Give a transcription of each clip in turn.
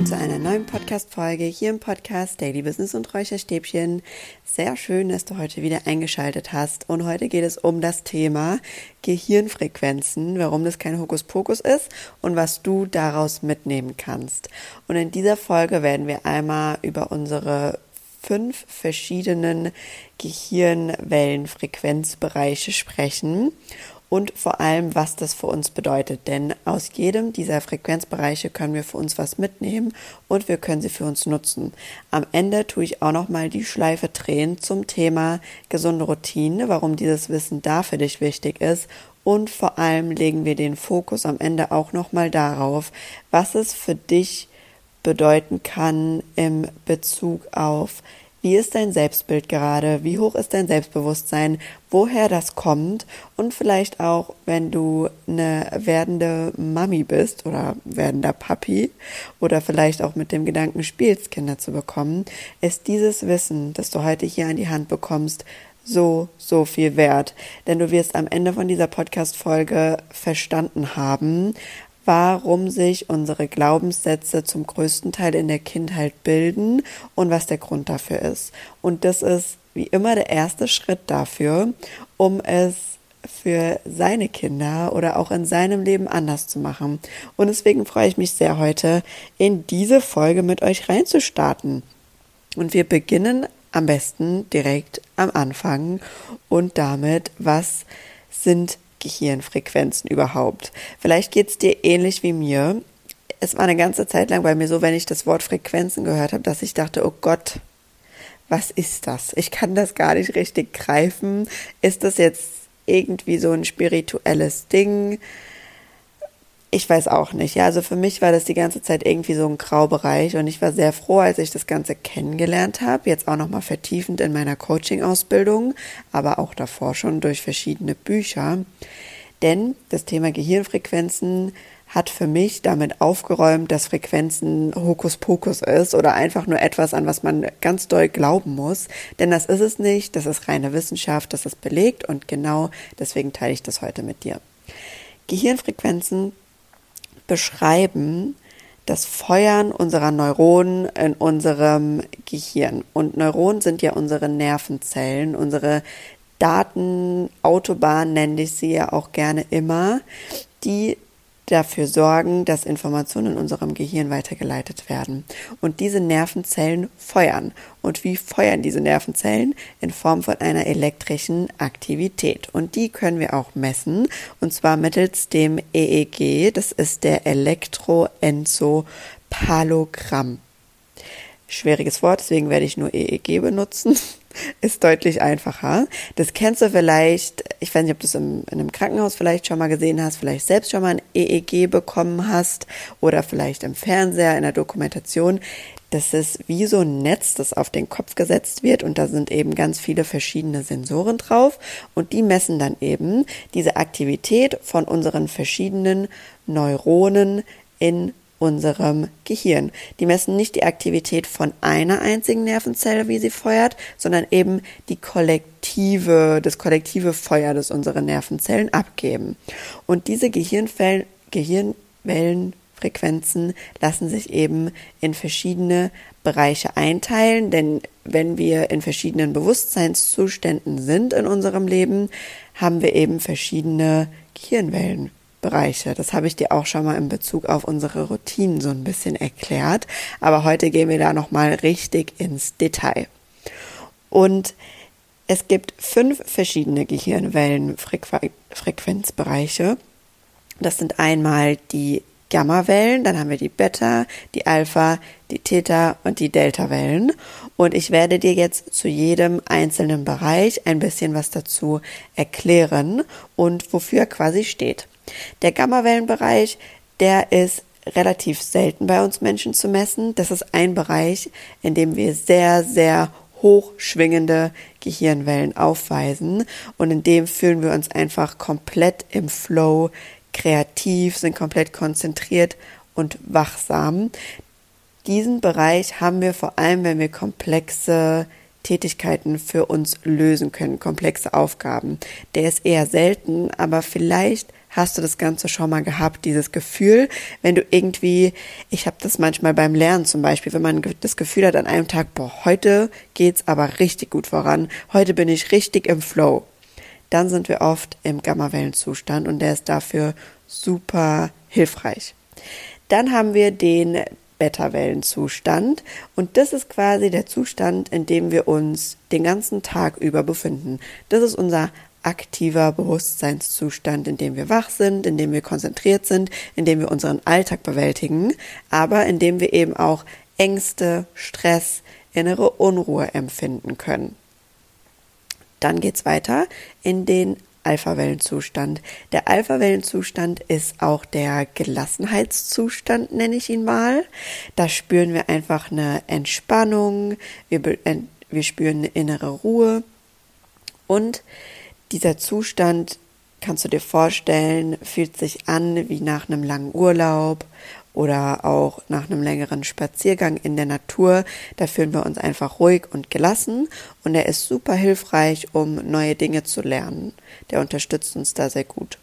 willkommen zu einer neuen Podcast-Folge hier im Podcast Daily Business und Räucherstäbchen. Sehr schön, dass du heute wieder eingeschaltet hast und heute geht es um das Thema Gehirnfrequenzen, warum das kein Hokuspokus ist und was du daraus mitnehmen kannst. Und in dieser Folge werden wir einmal über unsere fünf verschiedenen Gehirnwellenfrequenzbereiche sprechen und vor allem, was das für uns bedeutet. Denn aus jedem dieser Frequenzbereiche können wir für uns was mitnehmen und wir können sie für uns nutzen. Am Ende tue ich auch nochmal die Schleife drehen zum Thema gesunde Routine, warum dieses Wissen da für dich wichtig ist und vor allem legen wir den Fokus am Ende auch nochmal darauf, was es für dich bedeuten kann im Bezug auf wie ist dein Selbstbild gerade? Wie hoch ist dein Selbstbewusstsein? Woher das kommt? Und vielleicht auch, wenn du eine werdende Mami bist oder werdender Papi oder vielleicht auch mit dem Gedanken spielst, Kinder zu bekommen, ist dieses Wissen, das du heute hier an die Hand bekommst, so, so viel wert. Denn du wirst am Ende von dieser Podcast-Folge verstanden haben, warum sich unsere Glaubenssätze zum größten Teil in der Kindheit bilden und was der Grund dafür ist. Und das ist wie immer der erste Schritt dafür, um es für seine Kinder oder auch in seinem Leben anders zu machen. Und deswegen freue ich mich sehr heute in diese Folge mit euch reinzustarten. Und wir beginnen am besten direkt am Anfang und damit, was sind Gehirnfrequenzen überhaupt. Vielleicht geht es dir ähnlich wie mir. Es war eine ganze Zeit lang bei mir so, wenn ich das Wort Frequenzen gehört habe, dass ich dachte, oh Gott, was ist das? Ich kann das gar nicht richtig greifen. Ist das jetzt irgendwie so ein spirituelles Ding? Ich weiß auch nicht. Ja, also für mich war das die ganze Zeit irgendwie so ein Graubereich und ich war sehr froh, als ich das Ganze kennengelernt habe. Jetzt auch nochmal vertiefend in meiner Coaching-Ausbildung, aber auch davor schon durch verschiedene Bücher. Denn das Thema Gehirnfrequenzen hat für mich damit aufgeräumt, dass Frequenzen Hokuspokus ist oder einfach nur etwas, an was man ganz doll glauben muss. Denn das ist es nicht, das ist reine Wissenschaft, das ist belegt und genau deswegen teile ich das heute mit dir. Gehirnfrequenzen beschreiben das Feuern unserer Neuronen in unserem Gehirn. Und Neuronen sind ja unsere Nervenzellen, unsere Datenautobahn nenne ich sie ja auch gerne immer, die dafür sorgen, dass Informationen in unserem Gehirn weitergeleitet werden. Und diese Nervenzellen feuern. Und wie feuern diese Nervenzellen? In Form von einer elektrischen Aktivität. Und die können wir auch messen. Und zwar mittels dem EEG. Das ist der Elektroenzopalogramm. Schwieriges Wort, deswegen werde ich nur EEG benutzen ist deutlich einfacher. Das kennst du vielleicht, ich weiß nicht, ob du es in einem Krankenhaus vielleicht schon mal gesehen hast, vielleicht selbst schon mal ein EEG bekommen hast oder vielleicht im Fernseher, in der Dokumentation. Das ist wie so ein Netz, das auf den Kopf gesetzt wird und da sind eben ganz viele verschiedene Sensoren drauf und die messen dann eben diese Aktivität von unseren verschiedenen Neuronen in unserem Gehirn. Die messen nicht die Aktivität von einer einzigen Nervenzelle, wie sie feuert, sondern eben die kollektive, das kollektive Feuer, das unsere Nervenzellen abgeben. Und diese Gehirnwellen, Gehirnwellenfrequenzen lassen sich eben in verschiedene Bereiche einteilen, denn wenn wir in verschiedenen Bewusstseinszuständen sind in unserem Leben, haben wir eben verschiedene Gehirnwellen. Bereiche. Das habe ich dir auch schon mal in Bezug auf unsere Routinen so ein bisschen erklärt. Aber heute gehen wir da nochmal richtig ins Detail. Und es gibt fünf verschiedene Gehirnwellenfrequenzbereiche. Das sind einmal die Gamma-Wellen, dann haben wir die Beta, die Alpha, die Theta und die Delta-Wellen. Und ich werde dir jetzt zu jedem einzelnen Bereich ein bisschen was dazu erklären und wofür quasi steht. Der Gammawellenbereich, der ist relativ selten bei uns Menschen zu messen. Das ist ein Bereich, in dem wir sehr, sehr hochschwingende Gehirnwellen aufweisen und in dem fühlen wir uns einfach komplett im Flow, kreativ, sind komplett konzentriert und wachsam. Diesen Bereich haben wir vor allem, wenn wir komplexe Tätigkeiten für uns lösen können, komplexe Aufgaben. Der ist eher selten, aber vielleicht hast du das Ganze schon mal gehabt, dieses Gefühl, wenn du irgendwie, ich habe das manchmal beim Lernen zum Beispiel, wenn man das Gefühl hat an einem Tag, boah, heute geht's aber richtig gut voran, heute bin ich richtig im Flow, dann sind wir oft im Gammawellenzustand und der ist dafür super hilfreich. Dann haben wir den Beta-Wellenzustand und das ist quasi der Zustand, in dem wir uns den ganzen Tag über befinden. Das ist unser aktiver Bewusstseinszustand, in dem wir wach sind, in dem wir konzentriert sind, in dem wir unseren Alltag bewältigen, aber in dem wir eben auch Ängste, Stress, innere Unruhe empfinden können. Dann geht's weiter in den Alpha-Wellenzustand. Der Alpha-Wellenzustand ist auch der Gelassenheitszustand, nenne ich ihn mal. Da spüren wir einfach eine Entspannung, wir, wir spüren eine innere Ruhe und dieser Zustand, kannst du dir vorstellen, fühlt sich an wie nach einem langen Urlaub oder auch nach einem längeren Spaziergang in der Natur. Da fühlen wir uns einfach ruhig und gelassen und er ist super hilfreich, um neue Dinge zu lernen. Der unterstützt uns da sehr gut.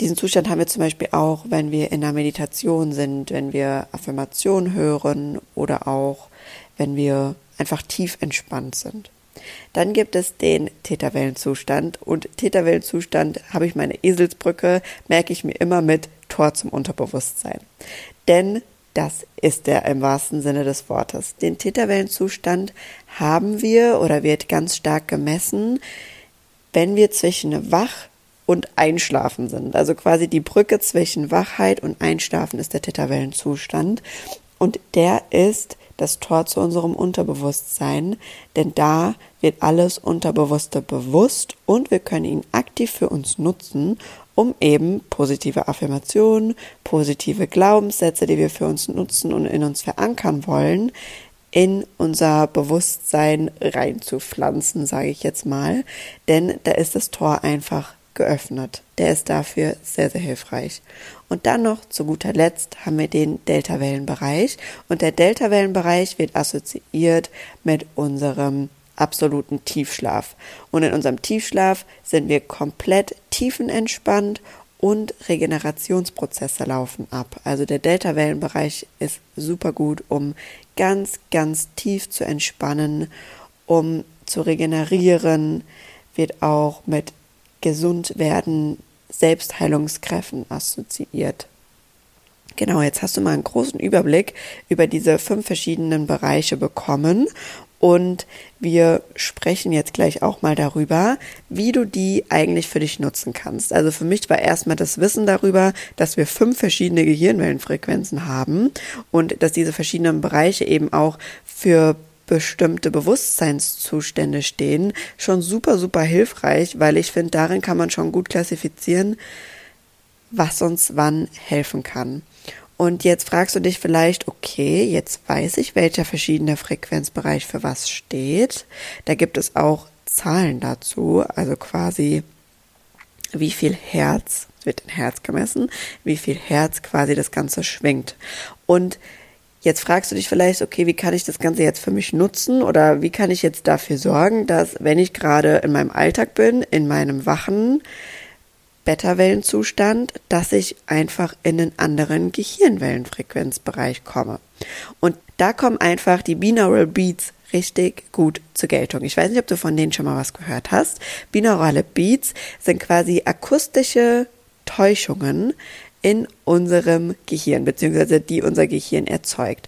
Diesen Zustand haben wir zum Beispiel auch, wenn wir in der Meditation sind, wenn wir Affirmationen hören oder auch wenn wir einfach tief entspannt sind. Dann gibt es den Täterwellenzustand und Täterwellenzustand habe ich meine Eselsbrücke, merke ich mir immer mit Tor zum Unterbewusstsein. Denn das ist der im wahrsten Sinne des Wortes. Den Täterwellenzustand haben wir oder wird ganz stark gemessen, wenn wir zwischen wach und Einschlafen sind. Also quasi die Brücke zwischen Wachheit und Einschlafen ist der Täterwellenzustand. Und der ist das Tor zu unserem Unterbewusstsein, denn da wird alles Unterbewusste bewusst und wir können ihn aktiv für uns nutzen, um eben positive Affirmationen, positive Glaubenssätze, die wir für uns nutzen und in uns verankern wollen, in unser Bewusstsein reinzupflanzen, sage ich jetzt mal, denn da ist das Tor einfach geöffnet. Der ist dafür sehr, sehr hilfreich. Und dann noch zu guter Letzt haben wir den Deltawellenbereich. Und der Deltawellenbereich wird assoziiert mit unserem absoluten Tiefschlaf. Und in unserem Tiefschlaf sind wir komplett tiefenentspannt und Regenerationsprozesse laufen ab. Also der Deltawellenbereich ist super gut, um ganz, ganz tief zu entspannen, um zu regenerieren, wird auch mit gesund werden Selbstheilungskräften assoziiert. Genau, jetzt hast du mal einen großen Überblick über diese fünf verschiedenen Bereiche bekommen und wir sprechen jetzt gleich auch mal darüber, wie du die eigentlich für dich nutzen kannst. Also für mich war erstmal das Wissen darüber, dass wir fünf verschiedene Gehirnwellenfrequenzen haben und dass diese verschiedenen Bereiche eben auch für bestimmte Bewusstseinszustände stehen, schon super, super hilfreich, weil ich finde, darin kann man schon gut klassifizieren, was uns wann helfen kann. Und jetzt fragst du dich vielleicht, okay, jetzt weiß ich, welcher verschiedene Frequenzbereich für was steht. Da gibt es auch Zahlen dazu, also quasi wie viel Herz, wird in Herz gemessen, wie viel Herz quasi das Ganze schwingt. Und Jetzt fragst du dich vielleicht, okay, wie kann ich das Ganze jetzt für mich nutzen oder wie kann ich jetzt dafür sorgen, dass wenn ich gerade in meinem Alltag bin, in meinem wachen Beta-Wellenzustand, dass ich einfach in einen anderen Gehirnwellenfrequenzbereich komme. Und da kommen einfach die Binaural Beats richtig gut zur Geltung. Ich weiß nicht, ob du von denen schon mal was gehört hast. Binaurale Beats sind quasi akustische Täuschungen, in unserem Gehirn, beziehungsweise die unser Gehirn erzeugt.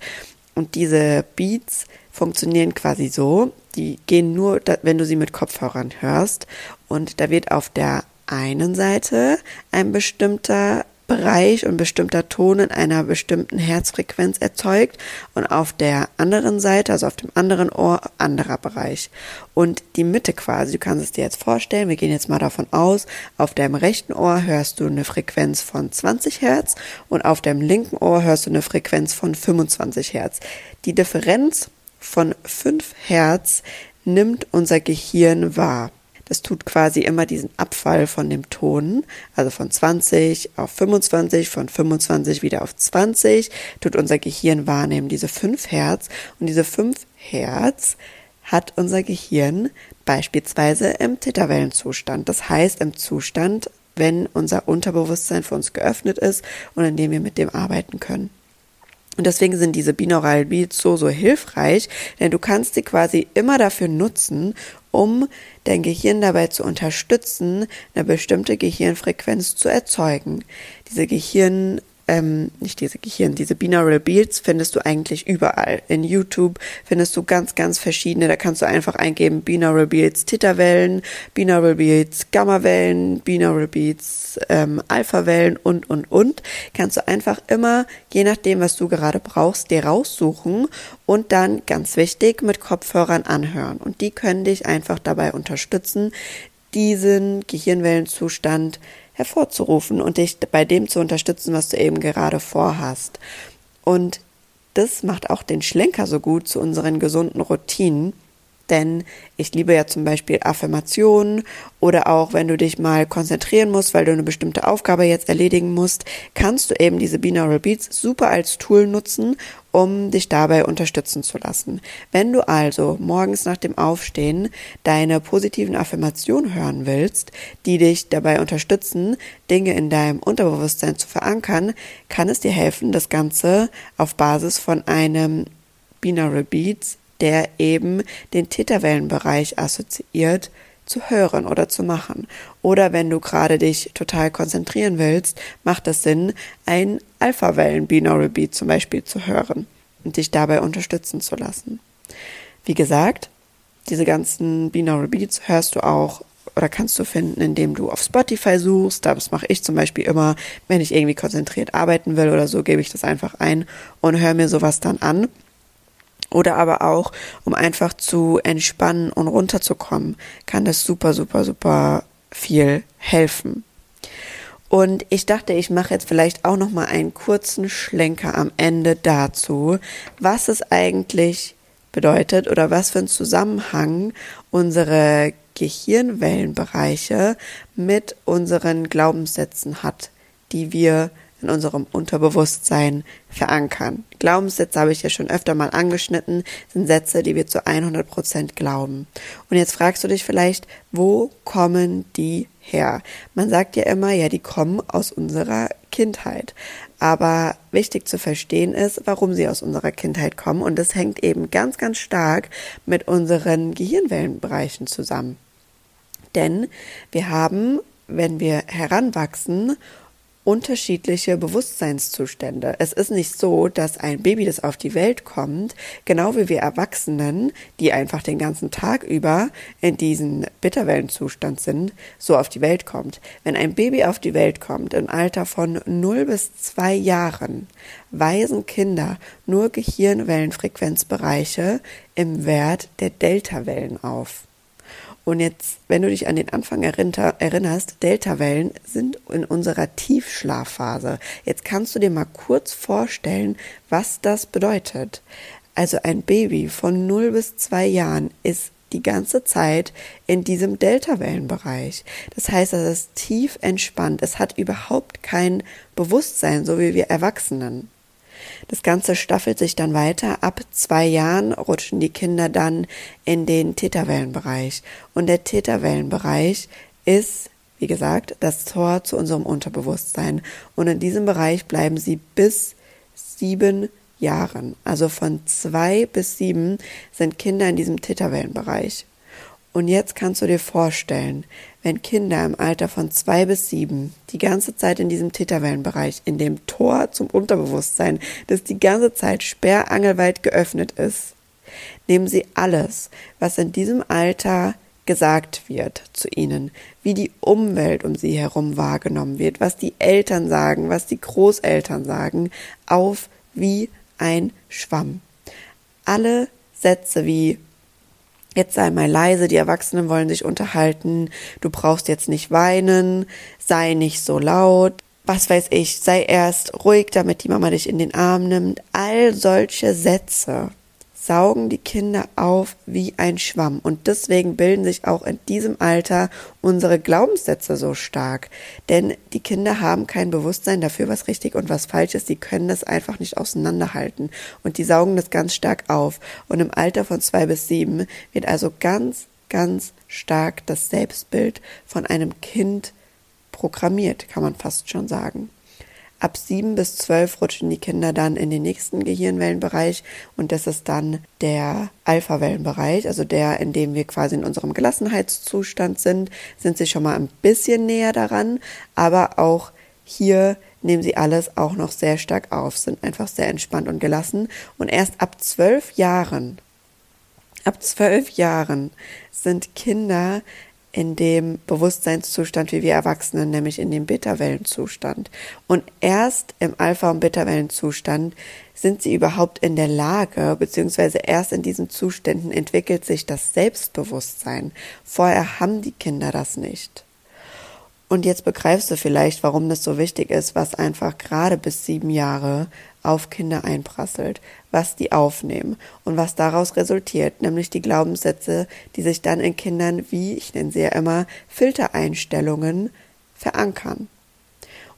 Und diese Beats funktionieren quasi so, die gehen nur, wenn du sie mit Kopfhörern hörst. Und da wird auf der einen Seite ein bestimmter Bereich und bestimmter Ton in einer bestimmten Herzfrequenz erzeugt und auf der anderen Seite, also auf dem anderen Ohr, anderer Bereich. Und die Mitte quasi, du kannst es dir jetzt vorstellen, wir gehen jetzt mal davon aus, auf deinem rechten Ohr hörst du eine Frequenz von 20 Hertz und auf deinem linken Ohr hörst du eine Frequenz von 25 Hertz. Die Differenz von 5 Hertz nimmt unser Gehirn wahr. Das tut quasi immer diesen Abfall von dem Ton, also von 20 auf 25, von 25 wieder auf 20, tut unser Gehirn wahrnehmen, diese 5 Hertz. Und diese 5 Hertz hat unser Gehirn beispielsweise im Theta-Wellenzustand. Das heißt im Zustand, wenn unser Unterbewusstsein für uns geöffnet ist und indem wir mit dem arbeiten können. Und deswegen sind diese Binaural Beats so, so hilfreich, denn du kannst sie quasi immer dafür nutzen, um dein Gehirn dabei zu unterstützen, eine bestimmte Gehirnfrequenz zu erzeugen. Diese Gehirn ähm, nicht diese Gehirn, diese Binaural Beats findest du eigentlich überall. In YouTube findest du ganz, ganz verschiedene. Da kannst du einfach eingeben Binaural Beats Theta-Wellen, Binaural Beats Gamma-Wellen, Binaural Beats ähm, Alpha-Wellen und, und, und. Kannst du einfach immer, je nachdem, was du gerade brauchst, dir raussuchen und dann, ganz wichtig, mit Kopfhörern anhören. Und die können dich einfach dabei unterstützen, diesen Gehirnwellenzustand hervorzurufen und dich bei dem zu unterstützen, was du eben gerade vorhast. Und das macht auch den Schlenker so gut zu unseren gesunden Routinen, denn ich liebe ja zum Beispiel Affirmationen oder auch wenn du dich mal konzentrieren musst, weil du eine bestimmte Aufgabe jetzt erledigen musst, kannst du eben diese Binaural Beats super als Tool nutzen, um dich dabei unterstützen zu lassen. Wenn du also morgens nach dem Aufstehen deine positiven Affirmationen hören willst, die dich dabei unterstützen, Dinge in deinem Unterbewusstsein zu verankern, kann es dir helfen, das Ganze auf Basis von einem Binaural Beats der eben den Täterwellenbereich assoziiert, zu hören oder zu machen. Oder wenn du gerade dich total konzentrieren willst, macht es Sinn, ein Alpha-Wellen Binaural Beat zum Beispiel zu hören und dich dabei unterstützen zu lassen. Wie gesagt, diese ganzen Binaural Beats hörst du auch oder kannst du finden, indem du auf Spotify suchst. Das mache ich zum Beispiel immer, wenn ich irgendwie konzentriert arbeiten will oder so, gebe ich das einfach ein und höre mir sowas dann an. Oder aber auch, um einfach zu entspannen und runterzukommen, kann das super, super, super viel helfen. Und ich dachte, ich mache jetzt vielleicht auch noch mal einen kurzen Schlenker am Ende dazu, was es eigentlich bedeutet oder was für einen Zusammenhang unsere Gehirnwellenbereiche mit unseren Glaubenssätzen hat, die wir in unserem Unterbewusstsein verankern. Glaubenssätze habe ich ja schon öfter mal angeschnitten, sind Sätze, die wir zu 100 Prozent glauben. Und jetzt fragst du dich vielleicht, wo kommen die her? Man sagt ja immer, ja, die kommen aus unserer Kindheit. Aber wichtig zu verstehen ist, warum sie aus unserer Kindheit kommen. Und das hängt eben ganz, ganz stark mit unseren Gehirnwellenbereichen zusammen. Denn wir haben, wenn wir heranwachsen unterschiedliche Bewusstseinszustände. Es ist nicht so, dass ein Baby, das auf die Welt kommt, genau wie wir Erwachsenen, die einfach den ganzen Tag über in diesem Bitterwellenzustand sind, so auf die Welt kommt. Wenn ein Baby auf die Welt kommt im Alter von 0 bis 2 Jahren, weisen Kinder nur Gehirnwellenfrequenzbereiche im Wert der Deltawellen auf. Und jetzt, wenn du dich an den Anfang erinnerst, Deltawellen sind in unserer Tiefschlafphase. Jetzt kannst du dir mal kurz vorstellen, was das bedeutet. Also ein Baby von 0 bis 2 Jahren ist die ganze Zeit in diesem Deltawellenbereich. Das heißt, es ist tief entspannt. Es hat überhaupt kein Bewusstsein, so wie wir Erwachsenen. Das Ganze staffelt sich dann weiter. Ab zwei Jahren rutschen die Kinder dann in den Täterwellenbereich. Und der Täterwellenbereich ist, wie gesagt, das Tor zu unserem Unterbewusstsein. Und in diesem Bereich bleiben sie bis sieben Jahren. Also von zwei bis sieben sind Kinder in diesem Täterwellenbereich. Und jetzt kannst du dir vorstellen, wenn Kinder im Alter von zwei bis sieben die ganze Zeit in diesem Täterwellenbereich, in dem Tor zum Unterbewusstsein, das die ganze Zeit sperrangelweit geöffnet ist, nehmen sie alles, was in diesem Alter gesagt wird zu ihnen, wie die Umwelt um sie herum wahrgenommen wird, was die Eltern sagen, was die Großeltern sagen, auf wie ein Schwamm. Alle Sätze wie Jetzt sei mal leise, die Erwachsenen wollen sich unterhalten, du brauchst jetzt nicht weinen, sei nicht so laut, was weiß ich, sei erst ruhig, damit die Mama dich in den Arm nimmt. All solche Sätze saugen die Kinder auf wie ein Schwamm. Und deswegen bilden sich auch in diesem Alter unsere Glaubenssätze so stark. Denn die Kinder haben kein Bewusstsein dafür, was richtig und was falsch ist. Sie können das einfach nicht auseinanderhalten. Und die saugen das ganz stark auf. Und im Alter von zwei bis sieben wird also ganz, ganz stark das Selbstbild von einem Kind programmiert, kann man fast schon sagen. Ab sieben bis zwölf rutschen die Kinder dann in den nächsten Gehirnwellenbereich und das ist dann der Alpha-Wellenbereich, also der, in dem wir quasi in unserem Gelassenheitszustand sind, sind sie schon mal ein bisschen näher daran, aber auch hier nehmen sie alles auch noch sehr stark auf, sind einfach sehr entspannt und gelassen und erst ab zwölf Jahren, ab zwölf Jahren sind Kinder in dem Bewusstseinszustand wie wir Erwachsenen, nämlich in dem Bitterwellenzustand. Und erst im Alpha- und Bitterwellenzustand sind sie überhaupt in der Lage, beziehungsweise erst in diesen Zuständen entwickelt sich das Selbstbewusstsein. Vorher haben die Kinder das nicht. Und jetzt begreifst du vielleicht, warum das so wichtig ist, was einfach gerade bis sieben Jahre auf Kinder einprasselt, was die aufnehmen und was daraus resultiert, nämlich die Glaubenssätze, die sich dann in Kindern, wie ich nenne sie ja immer, Filtereinstellungen verankern.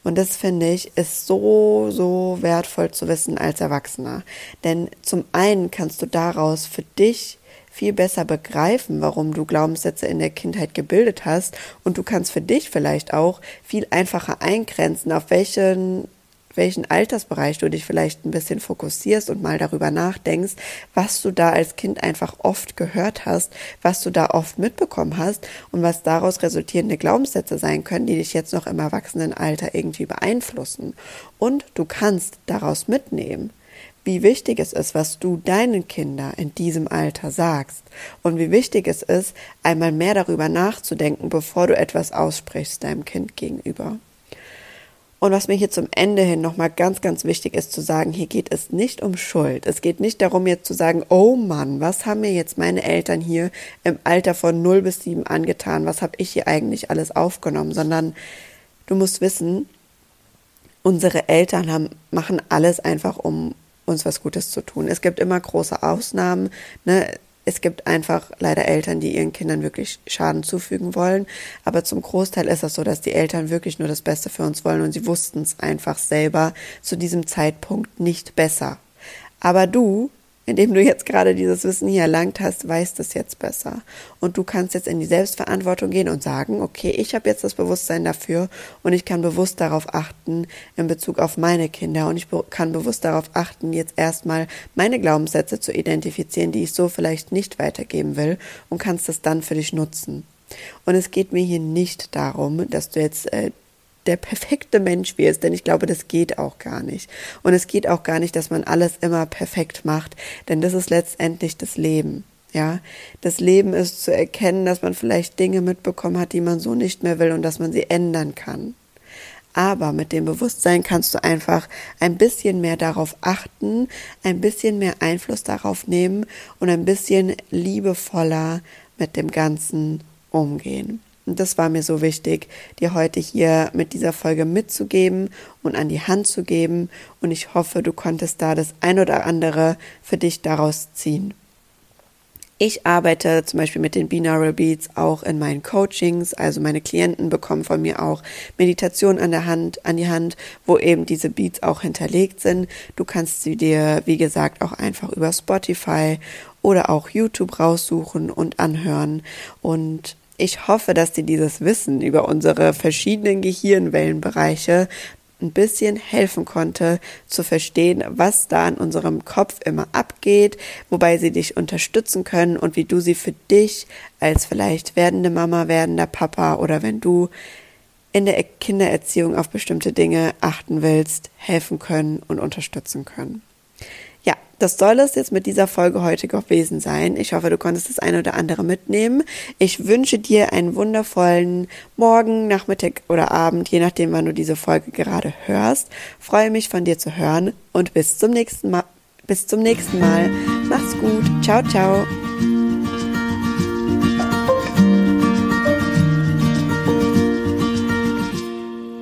Und das finde ich ist so, so wertvoll zu wissen als Erwachsener. Denn zum einen kannst du daraus für dich viel besser begreifen, warum du Glaubenssätze in der Kindheit gebildet hast und du kannst für dich vielleicht auch viel einfacher eingrenzen, auf welchen welchen Altersbereich du dich vielleicht ein bisschen fokussierst und mal darüber nachdenkst, was du da als Kind einfach oft gehört hast, was du da oft mitbekommen hast und was daraus resultierende Glaubenssätze sein können, die dich jetzt noch im Erwachsenenalter irgendwie beeinflussen. Und du kannst daraus mitnehmen, wie wichtig es ist, was du deinen Kindern in diesem Alter sagst und wie wichtig es ist, einmal mehr darüber nachzudenken, bevor du etwas aussprichst deinem Kind gegenüber. Und was mir hier zum Ende hin nochmal ganz, ganz wichtig ist zu sagen, hier geht es nicht um Schuld. Es geht nicht darum, jetzt zu sagen, oh Mann, was haben mir jetzt meine Eltern hier im Alter von 0 bis 7 angetan? Was habe ich hier eigentlich alles aufgenommen? Sondern du musst wissen, unsere Eltern haben, machen alles einfach, um uns was Gutes zu tun. Es gibt immer große Ausnahmen. Ne? Es gibt einfach leider Eltern, die ihren Kindern wirklich Schaden zufügen wollen. Aber zum Großteil ist das so, dass die Eltern wirklich nur das Beste für uns wollen und sie wussten es einfach selber zu diesem Zeitpunkt nicht besser. Aber du indem du jetzt gerade dieses Wissen hier erlangt hast, weißt es jetzt besser. Und du kannst jetzt in die Selbstverantwortung gehen und sagen, okay, ich habe jetzt das Bewusstsein dafür und ich kann bewusst darauf achten in Bezug auf meine Kinder und ich kann bewusst darauf achten, jetzt erstmal meine Glaubenssätze zu identifizieren, die ich so vielleicht nicht weitergeben will und kannst das dann für dich nutzen. Und es geht mir hier nicht darum, dass du jetzt äh, der perfekte Mensch wirst, denn ich glaube, das geht auch gar nicht. Und es geht auch gar nicht, dass man alles immer perfekt macht, denn das ist letztendlich das Leben. Ja, das Leben ist zu erkennen, dass man vielleicht Dinge mitbekommen hat, die man so nicht mehr will und dass man sie ändern kann. Aber mit dem Bewusstsein kannst du einfach ein bisschen mehr darauf achten, ein bisschen mehr Einfluss darauf nehmen und ein bisschen liebevoller mit dem Ganzen umgehen. Und das war mir so wichtig, dir heute hier mit dieser Folge mitzugeben und an die Hand zu geben. Und ich hoffe, du konntest da das ein oder andere für dich daraus ziehen. Ich arbeite zum Beispiel mit den Binaural Beats auch in meinen Coachings. Also meine Klienten bekommen von mir auch Meditation an der Hand, an die Hand, wo eben diese Beats auch hinterlegt sind. Du kannst sie dir, wie gesagt, auch einfach über Spotify oder auch YouTube raussuchen und anhören. Und ich hoffe, dass dir dieses Wissen über unsere verschiedenen Gehirnwellenbereiche ein bisschen helfen konnte zu verstehen, was da in unserem Kopf immer abgeht, wobei sie dich unterstützen können und wie du sie für dich als vielleicht werdende Mama, werdender Papa oder wenn du in der Kindererziehung auf bestimmte Dinge achten willst, helfen können und unterstützen können. Das soll es jetzt mit dieser Folge heute gewesen sein. Ich hoffe, du konntest das eine oder andere mitnehmen. Ich wünsche dir einen wundervollen Morgen, Nachmittag oder Abend, je nachdem, wann du diese Folge gerade hörst. Freue mich von dir zu hören und bis zum nächsten Mal. Bis zum nächsten Mal. Mach's gut. Ciao, ciao.